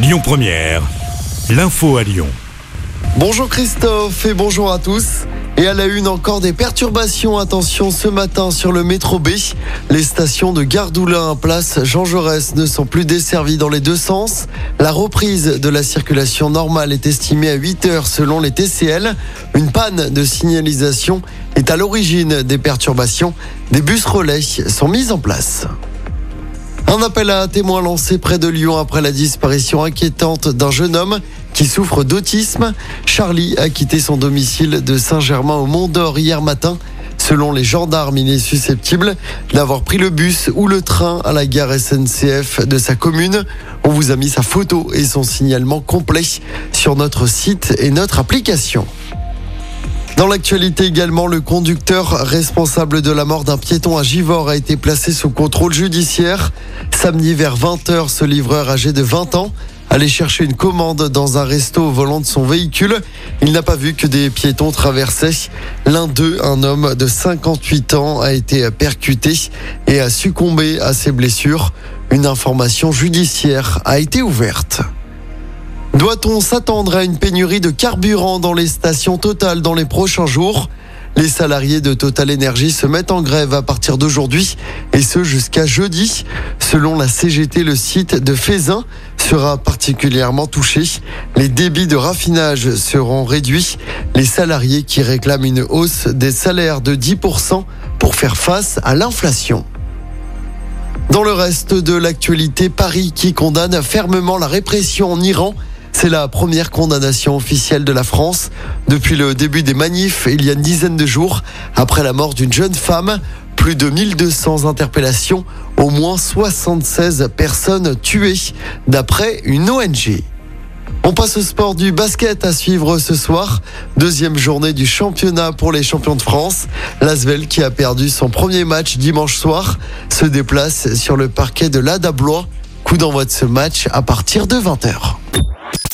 Lyon Première, l'info à Lyon. Bonjour Christophe et bonjour à tous. Et à la une, encore des perturbations. Attention, ce matin sur le métro B, les stations de Gardoulin, place Jean Jaurès ne sont plus desservies dans les deux sens. La reprise de la circulation normale est estimée à 8 heures selon les TCL. Une panne de signalisation est à l'origine des perturbations. Des bus relais sont mis en place. Un appel à témoins lancé près de Lyon après la disparition inquiétante d'un jeune homme qui souffre d'autisme. Charlie a quitté son domicile de Saint-Germain au Mont d'Or hier matin. Selon les gendarmes, il est susceptible d'avoir pris le bus ou le train à la gare SNCF de sa commune. On vous a mis sa photo et son signalement complet sur notre site et notre application. Dans l'actualité également, le conducteur responsable de la mort d'un piéton à Givors a été placé sous contrôle judiciaire. Samedi vers 20h, ce livreur âgé de 20 ans allait chercher une commande dans un resto au volant de son véhicule. Il n'a pas vu que des piétons traversaient. L'un d'eux, un homme de 58 ans, a été percuté et a succombé à ses blessures. Une information judiciaire a été ouverte. Doit-on s'attendre à une pénurie de carburant dans les stations Total dans les prochains jours? Les salariés de Total Energy se mettent en grève à partir d'aujourd'hui et ce jusqu'à jeudi. Selon la CGT, le site de Fézin sera particulièrement touché. Les débits de raffinage seront réduits. Les salariés qui réclament une hausse des salaires de 10% pour faire face à l'inflation. Dans le reste de l'actualité, Paris qui condamne fermement la répression en Iran c'est la première condamnation officielle de la France depuis le début des manifs il y a une dizaine de jours après la mort d'une jeune femme. Plus de 1200 interpellations, au moins 76 personnes tuées d'après une ONG. On passe au sport du basket à suivre ce soir. Deuxième journée du championnat pour les champions de France. L'Asvel qui a perdu son premier match dimanche soir se déplace sur le parquet de l'Ada Blois. Coup d'envoi de ce match à partir de 20h.